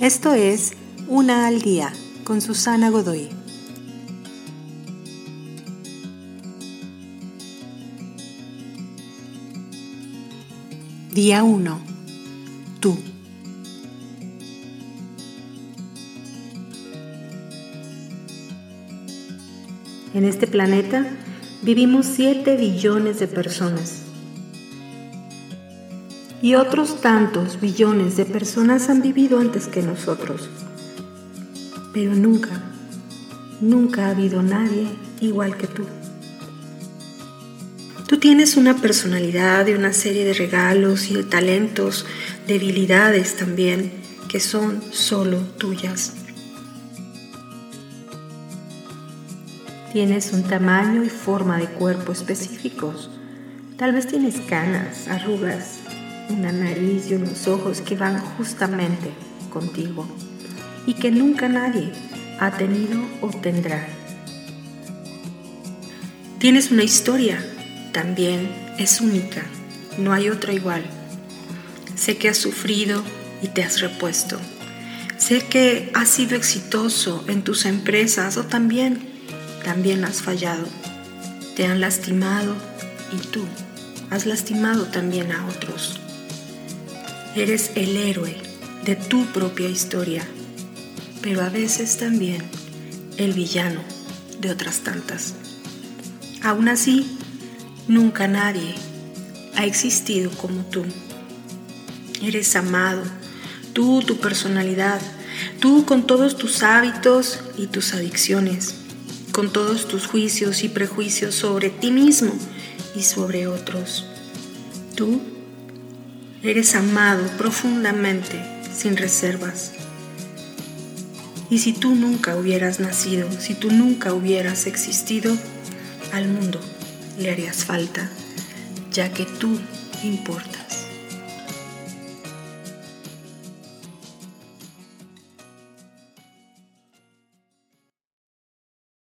Esto es Una al Día con Susana Godoy. Día 1. Tú. En este planeta vivimos 7 billones de personas. Y otros tantos billones de personas han vivido antes que nosotros. Pero nunca, nunca ha habido nadie igual que tú. Tú tienes una personalidad y una serie de regalos y de talentos, debilidades también, que son solo tuyas. Tienes un tamaño y forma de cuerpo específicos. Tal vez tienes canas, arrugas, una nariz y unos ojos que van justamente contigo y que nunca nadie ha tenido o tendrá. Tienes una historia, también es única, no hay otra igual. Sé que has sufrido y te has repuesto. Sé que has sido exitoso en tus empresas o también también has fallado. Te han lastimado y tú has lastimado también a otros. Eres el héroe de tu propia historia, pero a veces también el villano de otras tantas. Aún así, nunca nadie ha existido como tú. Eres amado, tú, tu personalidad, tú con todos tus hábitos y tus adicciones con todos tus juicios y prejuicios sobre ti mismo y sobre otros. Tú eres amado profundamente, sin reservas. Y si tú nunca hubieras nacido, si tú nunca hubieras existido, al mundo le harías falta, ya que tú importas.